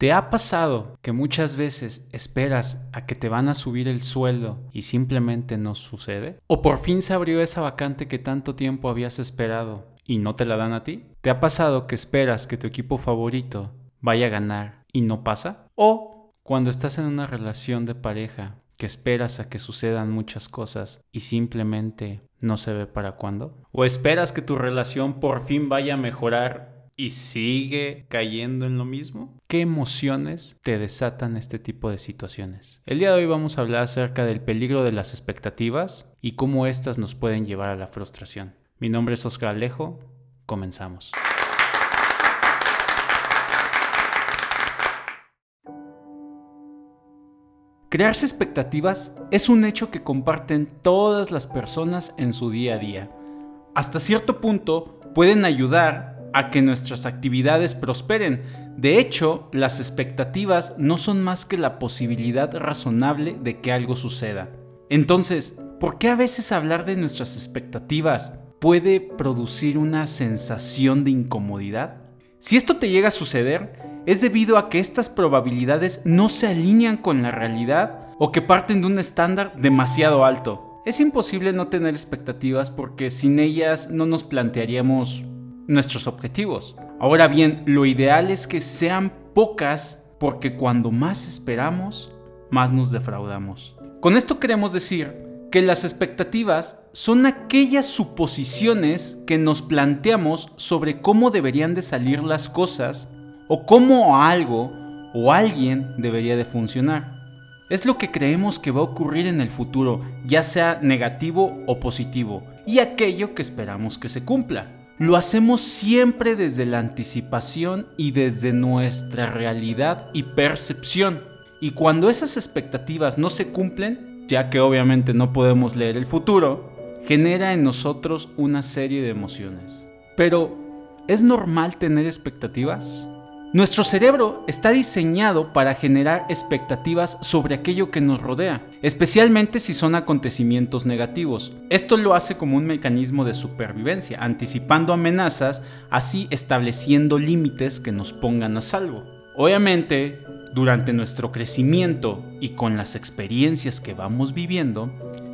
¿Te ha pasado que muchas veces esperas a que te van a subir el sueldo y simplemente no sucede? ¿O por fin se abrió esa vacante que tanto tiempo habías esperado y no te la dan a ti? ¿Te ha pasado que esperas que tu equipo favorito vaya a ganar y no pasa? ¿O cuando estás en una relación de pareja que esperas a que sucedan muchas cosas y simplemente no se ve para cuándo? ¿O esperas que tu relación por fin vaya a mejorar y sigue cayendo en lo mismo? ¿Qué emociones te desatan este tipo de situaciones? El día de hoy vamos a hablar acerca del peligro de las expectativas y cómo éstas nos pueden llevar a la frustración. Mi nombre es Oscar Alejo, comenzamos. Crearse expectativas es un hecho que comparten todas las personas en su día a día. Hasta cierto punto pueden ayudar a que nuestras actividades prosperen. De hecho, las expectativas no son más que la posibilidad razonable de que algo suceda. Entonces, ¿por qué a veces hablar de nuestras expectativas puede producir una sensación de incomodidad? Si esto te llega a suceder, es debido a que estas probabilidades no se alinean con la realidad o que parten de un estándar demasiado alto. Es imposible no tener expectativas porque sin ellas no nos plantearíamos nuestros objetivos. Ahora bien, lo ideal es que sean pocas porque cuando más esperamos, más nos defraudamos. Con esto queremos decir que las expectativas son aquellas suposiciones que nos planteamos sobre cómo deberían de salir las cosas o cómo algo o alguien debería de funcionar. Es lo que creemos que va a ocurrir en el futuro, ya sea negativo o positivo, y aquello que esperamos que se cumpla. Lo hacemos siempre desde la anticipación y desde nuestra realidad y percepción. Y cuando esas expectativas no se cumplen, ya que obviamente no podemos leer el futuro, genera en nosotros una serie de emociones. Pero, ¿es normal tener expectativas? Nuestro cerebro está diseñado para generar expectativas sobre aquello que nos rodea, especialmente si son acontecimientos negativos. Esto lo hace como un mecanismo de supervivencia, anticipando amenazas, así estableciendo límites que nos pongan a salvo. Obviamente, durante nuestro crecimiento y con las experiencias que vamos viviendo,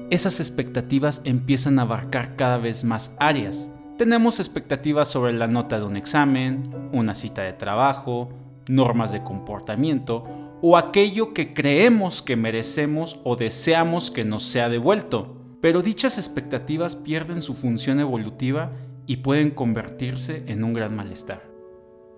esas expectativas empiezan a abarcar cada vez más áreas. Tenemos expectativas sobre la nota de un examen, una cita de trabajo, normas de comportamiento o aquello que creemos que merecemos o deseamos que nos sea devuelto. Pero dichas expectativas pierden su función evolutiva y pueden convertirse en un gran malestar.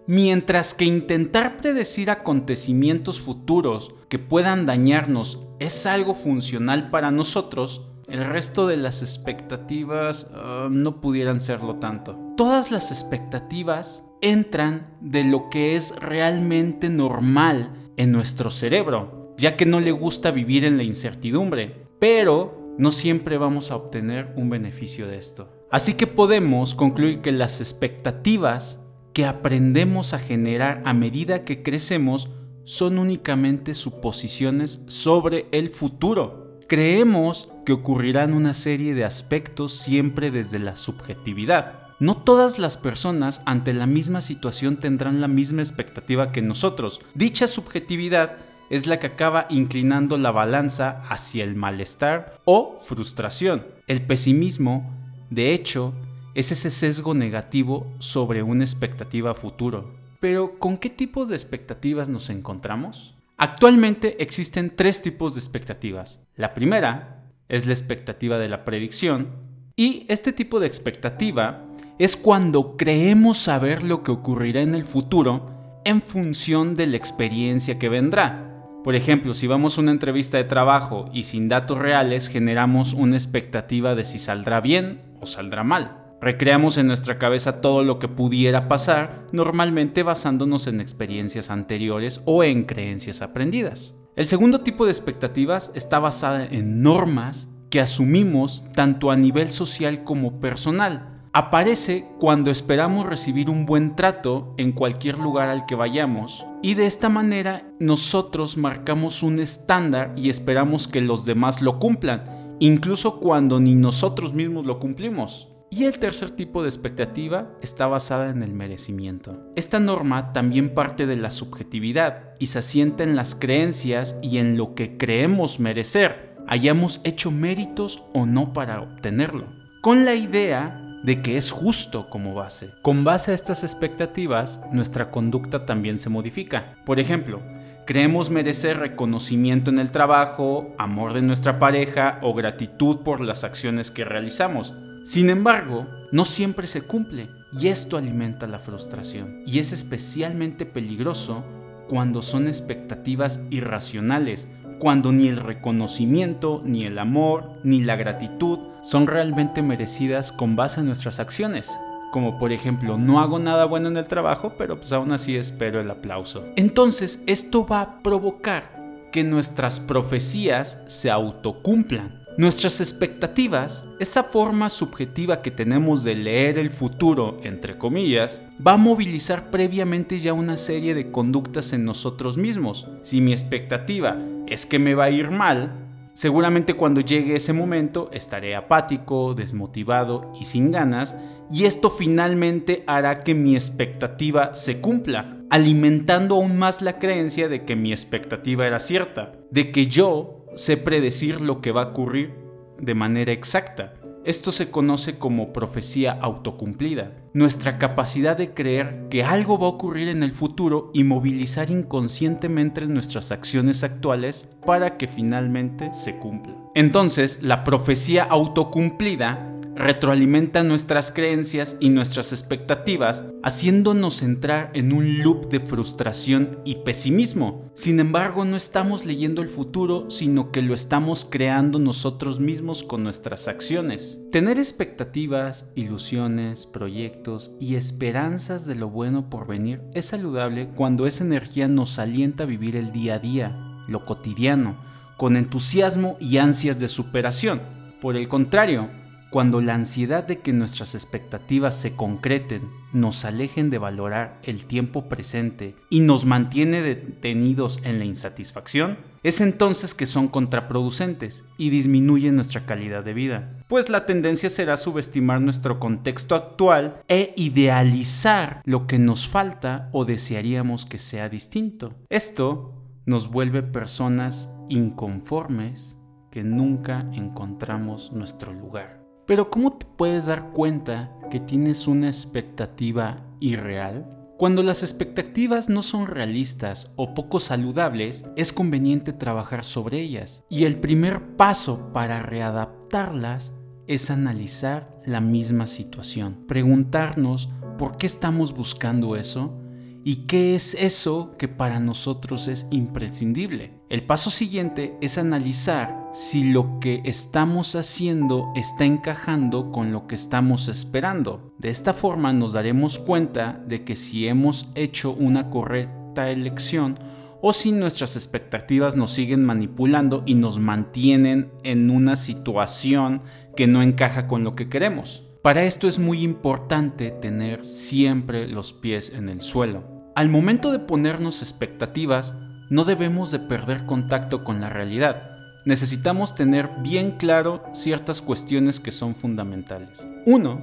Mientras que intentar predecir acontecimientos futuros que puedan dañarnos es algo funcional para nosotros, el resto de las expectativas ah, no pudieran serlo tanto. Todas las expectativas entran de lo que es realmente normal en nuestro cerebro, ya que no le gusta vivir en la incertidumbre, pero no siempre vamos a obtener un beneficio de esto. Así que podemos concluir que las expectativas que aprendemos a generar a medida que crecemos son únicamente suposiciones sobre el futuro. Creemos que ocurrirán una serie de aspectos siempre desde la subjetividad. No todas las personas ante la misma situación tendrán la misma expectativa que nosotros. Dicha subjetividad es la que acaba inclinando la balanza hacia el malestar o frustración. El pesimismo, de hecho, es ese sesgo negativo sobre una expectativa futuro. Pero, ¿con qué tipos de expectativas nos encontramos? Actualmente existen tres tipos de expectativas. La primera es la expectativa de la predicción y este tipo de expectativa es cuando creemos saber lo que ocurrirá en el futuro en función de la experiencia que vendrá. Por ejemplo, si vamos a una entrevista de trabajo y sin datos reales generamos una expectativa de si saldrá bien o saldrá mal. Recreamos en nuestra cabeza todo lo que pudiera pasar, normalmente basándonos en experiencias anteriores o en creencias aprendidas. El segundo tipo de expectativas está basada en normas que asumimos tanto a nivel social como personal. Aparece cuando esperamos recibir un buen trato en cualquier lugar al que vayamos y de esta manera nosotros marcamos un estándar y esperamos que los demás lo cumplan, incluso cuando ni nosotros mismos lo cumplimos. Y el tercer tipo de expectativa está basada en el merecimiento. Esta norma también parte de la subjetividad y se asienta en las creencias y en lo que creemos merecer, hayamos hecho méritos o no para obtenerlo, con la idea de que es justo como base. Con base a estas expectativas, nuestra conducta también se modifica. Por ejemplo, creemos merecer reconocimiento en el trabajo, amor de nuestra pareja o gratitud por las acciones que realizamos. Sin embargo, no siempre se cumple y esto alimenta la frustración. Y es especialmente peligroso cuando son expectativas irracionales, cuando ni el reconocimiento, ni el amor, ni la gratitud son realmente merecidas con base en nuestras acciones. Como por ejemplo, no hago nada bueno en el trabajo, pero pues aún así espero el aplauso. Entonces, esto va a provocar que nuestras profecías se autocumplan. Nuestras expectativas, esa forma subjetiva que tenemos de leer el futuro, entre comillas, va a movilizar previamente ya una serie de conductas en nosotros mismos. Si mi expectativa es que me va a ir mal, seguramente cuando llegue ese momento estaré apático, desmotivado y sin ganas, y esto finalmente hará que mi expectativa se cumpla, alimentando aún más la creencia de que mi expectativa era cierta, de que yo sé predecir lo que va a ocurrir de manera exacta. Esto se conoce como profecía autocumplida, nuestra capacidad de creer que algo va a ocurrir en el futuro y movilizar inconscientemente nuestras acciones actuales para que finalmente se cumpla. Entonces, la profecía autocumplida retroalimenta nuestras creencias y nuestras expectativas, haciéndonos entrar en un loop de frustración y pesimismo. Sin embargo, no estamos leyendo el futuro, sino que lo estamos creando nosotros mismos con nuestras acciones. Tener expectativas, ilusiones, proyectos y esperanzas de lo bueno por venir es saludable cuando esa energía nos alienta a vivir el día a día, lo cotidiano, con entusiasmo y ansias de superación. Por el contrario, cuando la ansiedad de que nuestras expectativas se concreten nos alejen de valorar el tiempo presente y nos mantiene detenidos en la insatisfacción, es entonces que son contraproducentes y disminuyen nuestra calidad de vida, pues la tendencia será subestimar nuestro contexto actual e idealizar lo que nos falta o desearíamos que sea distinto. Esto nos vuelve personas inconformes que nunca encontramos nuestro lugar. Pero ¿cómo te puedes dar cuenta que tienes una expectativa irreal? Cuando las expectativas no son realistas o poco saludables, es conveniente trabajar sobre ellas. Y el primer paso para readaptarlas es analizar la misma situación. Preguntarnos por qué estamos buscando eso y qué es eso que para nosotros es imprescindible. El paso siguiente es analizar si lo que estamos haciendo está encajando con lo que estamos esperando. De esta forma nos daremos cuenta de que si hemos hecho una correcta elección o si nuestras expectativas nos siguen manipulando y nos mantienen en una situación que no encaja con lo que queremos. Para esto es muy importante tener siempre los pies en el suelo. Al momento de ponernos expectativas, no debemos de perder contacto con la realidad. Necesitamos tener bien claro ciertas cuestiones que son fundamentales. 1.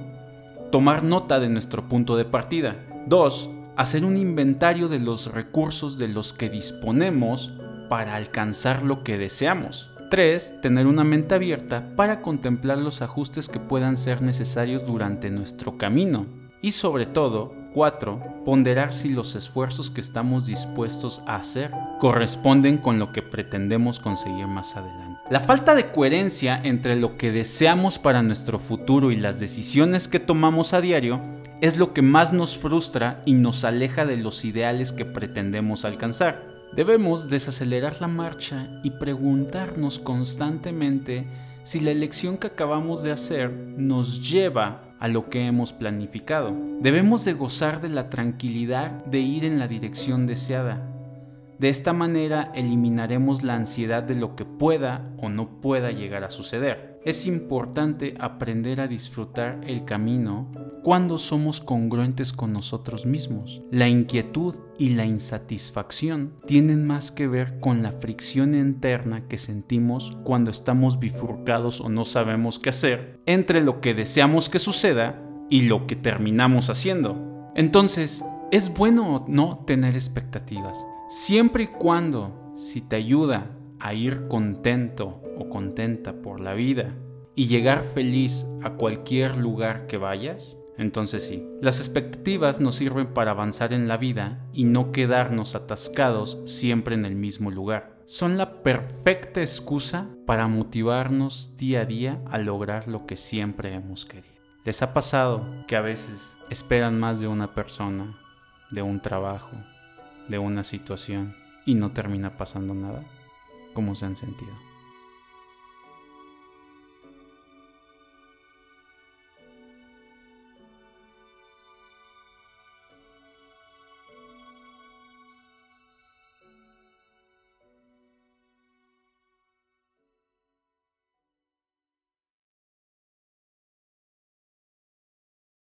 Tomar nota de nuestro punto de partida. 2. Hacer un inventario de los recursos de los que disponemos para alcanzar lo que deseamos. 3. Tener una mente abierta para contemplar los ajustes que puedan ser necesarios durante nuestro camino. Y sobre todo, 4. Ponderar si los esfuerzos que estamos dispuestos a hacer corresponden con lo que pretendemos conseguir más adelante. La falta de coherencia entre lo que deseamos para nuestro futuro y las decisiones que tomamos a diario es lo que más nos frustra y nos aleja de los ideales que pretendemos alcanzar. Debemos desacelerar la marcha y preguntarnos constantemente si la elección que acabamos de hacer nos lleva a lo que hemos planificado. Debemos de gozar de la tranquilidad de ir en la dirección deseada. De esta manera eliminaremos la ansiedad de lo que pueda o no pueda llegar a suceder. es importante aprender a disfrutar el camino cuando somos congruentes con nosotros mismos. La inquietud y la insatisfacción tienen más que ver con la fricción interna que sentimos cuando estamos bifurcados o no sabemos qué hacer entre lo que deseamos que suceda y lo que terminamos haciendo. Entonces, es bueno no tener expectativas, siempre y cuando si te ayuda a ir contento o contenta por la vida y llegar feliz a cualquier lugar que vayas, entonces sí, las expectativas nos sirven para avanzar en la vida y no quedarnos atascados siempre en el mismo lugar. Son la perfecta excusa para motivarnos día a día a lograr lo que siempre hemos querido. ¿Les ha pasado que a veces esperan más de una persona, de un trabajo, de una situación y no termina pasando nada? ¿Cómo se han sentido?